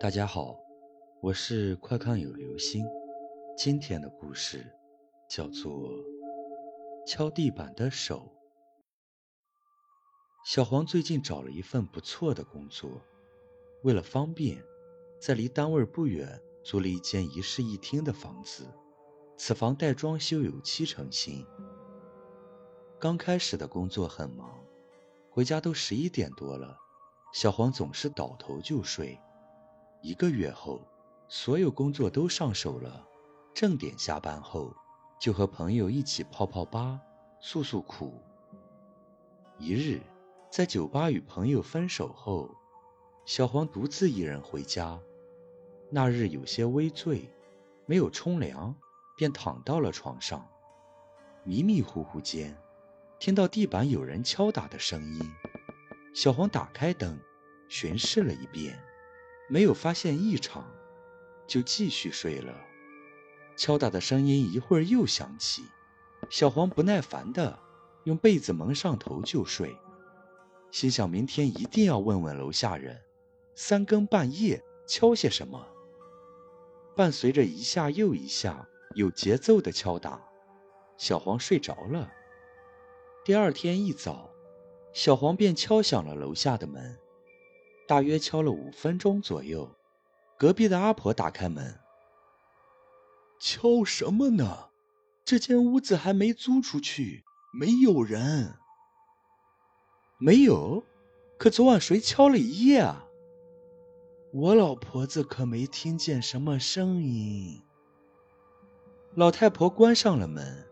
大家好，我是快看有流星。今天的故事叫做《敲地板的手》。小黄最近找了一份不错的工作，为了方便，在离单位不远租了一间一室一厅的房子。此房带装修有七成新。刚开始的工作很忙，回家都十一点多了，小黄总是倒头就睡。一个月后，所有工作都上手了，正点下班后，就和朋友一起泡泡吧，诉诉苦。一日，在酒吧与朋友分手后，小黄独自一人回家。那日有些微醉，没有冲凉，便躺到了床上。迷迷糊糊间，听到地板有人敲打的声音。小黄打开灯，巡视了一遍。没有发现异常，就继续睡了。敲打的声音一会儿又响起，小黄不耐烦的用被子蒙上头就睡，心想明天一定要问问楼下人，三更半夜敲些什么。伴随着一下又一下有节奏的敲打，小黄睡着了。第二天一早，小黄便敲响了楼下的门。大约敲了五分钟左右，隔壁的阿婆打开门。敲什么呢？这间屋子还没租出去，没有人。没有？可昨晚谁敲了一夜啊？我老婆子可没听见什么声音。老太婆关上了门，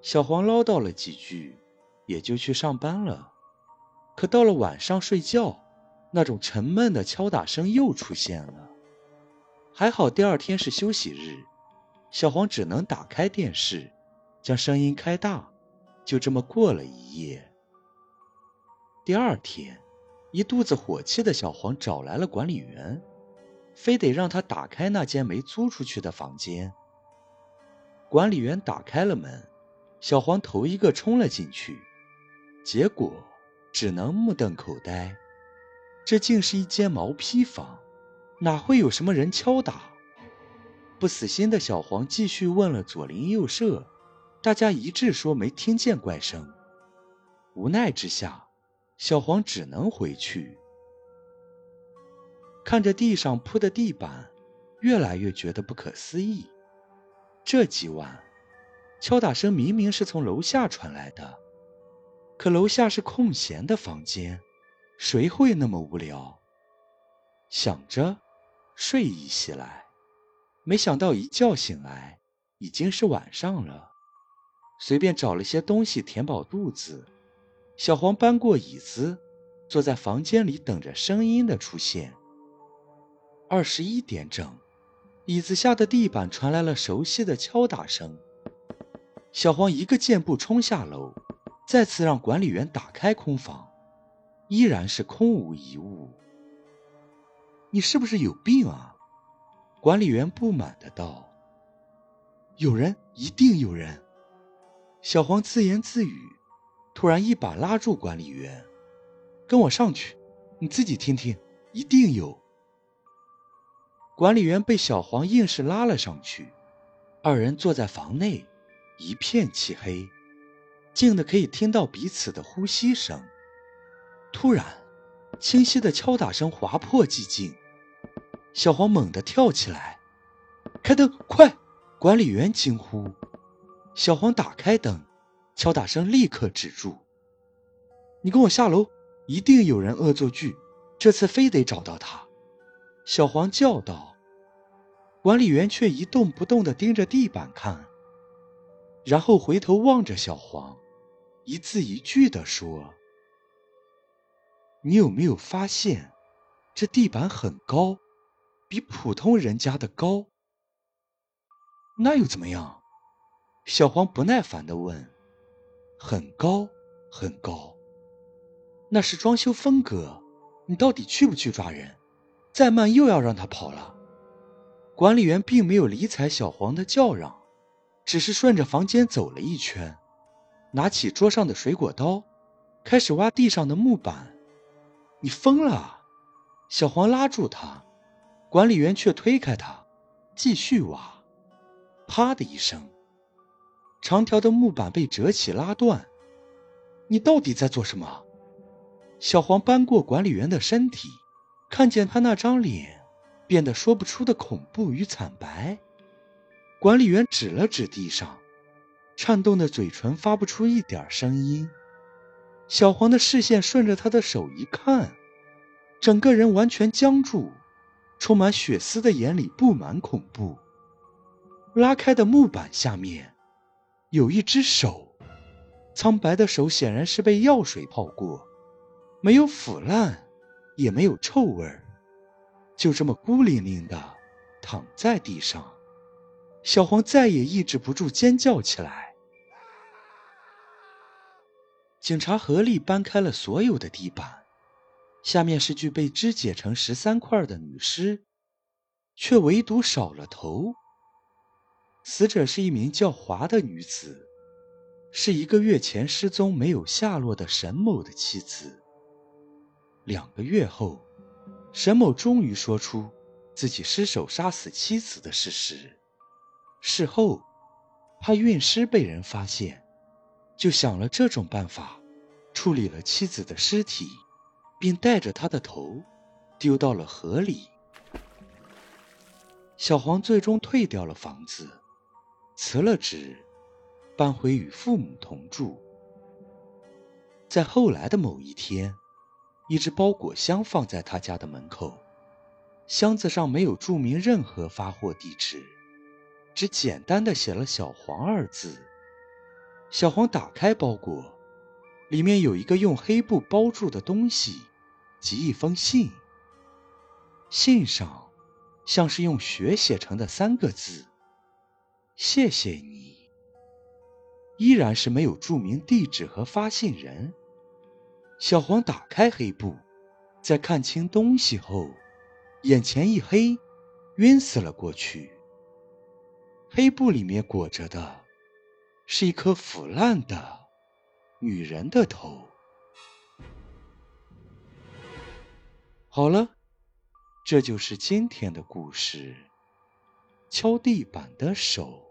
小黄唠叨了几句，也就去上班了。可到了晚上睡觉。那种沉闷的敲打声又出现了。还好第二天是休息日，小黄只能打开电视，将声音开大，就这么过了一夜。第二天，一肚子火气的小黄找来了管理员，非得让他打开那间没租出去的房间。管理员打开了门，小黄头一个冲了进去，结果只能目瞪口呆。这竟是一间毛坯房，哪会有什么人敲打？不死心的小黄继续问了左邻右舍，大家一致说没听见怪声。无奈之下，小黄只能回去。看着地上铺的地板，越来越觉得不可思议。这几晚，敲打声明明是从楼下传来的，可楼下是空闲的房间。谁会那么无聊？想着，睡意袭来，没想到一觉醒来已经是晚上了。随便找了些东西填饱肚子，小黄搬过椅子，坐在房间里等着声音的出现。二十一点整，椅子下的地板传来了熟悉的敲打声。小黄一个箭步冲下楼，再次让管理员打开空房。依然是空无一物。你是不是有病啊？管理员不满的道。有人，一定有人。小黄自言自语，突然一把拉住管理员：“跟我上去，你自己听听，一定有。”管理员被小黄硬是拉了上去，二人坐在房内，一片漆黑，静的可以听到彼此的呼吸声。突然，清晰的敲打声划破寂静，小黄猛地跳起来，开灯，快！管理员惊呼。小黄打开灯，敲打声立刻止住。你跟我下楼，一定有人恶作剧，这次非得找到他。小黄叫道。管理员却一动不动地盯着地板看，然后回头望着小黄，一字一句地说。你有没有发现，这地板很高，比普通人家的高？那又怎么样？小黄不耐烦地问。很高，很高。那是装修风格。你到底去不去抓人？再慢又要让他跑了。管理员并没有理睬小黄的叫嚷，只是顺着房间走了一圈，拿起桌上的水果刀，开始挖地上的木板。你疯了！小黄拉住他，管理员却推开他，继续挖。啪的一声，长条的木板被折起拉断。你到底在做什么？小黄搬过管理员的身体，看见他那张脸变得说不出的恐怖与惨白。管理员指了指地上，颤动的嘴唇发不出一点声音。小黄的视线顺着他的手一看，整个人完全僵住，充满血丝的眼里布满恐怖。拉开的木板下面，有一只手，苍白的手显然是被药水泡过，没有腐烂，也没有臭味儿，就这么孤零零的躺在地上。小黄再也抑制不住尖叫起来。警察合力搬开了所有的地板，下面是具被肢解成十三块的女尸，却唯独少了头。死者是一名叫华的女子，是一个月前失踪没有下落的沈某的妻子。两个月后，沈某终于说出自己失手杀死妻子的事实。事后，他运尸被人发现。就想了这种办法，处理了妻子的尸体，并带着他的头丢到了河里。小黄最终退掉了房子，辞了职，搬回与父母同住。在后来的某一天，一只包裹箱放在他家的门口，箱子上没有注明任何发货地址，只简单的写了“小黄”二字。小黄打开包裹，里面有一个用黑布包住的东西，及一封信。信上像是用血写成的三个字：“谢谢你。”依然是没有注明地址和发信人。小黄打开黑布，在看清东西后，眼前一黑，晕死了过去。黑布里面裹着的。是一颗腐烂的女人的头。好了，这就是今天的故事。敲地板的手。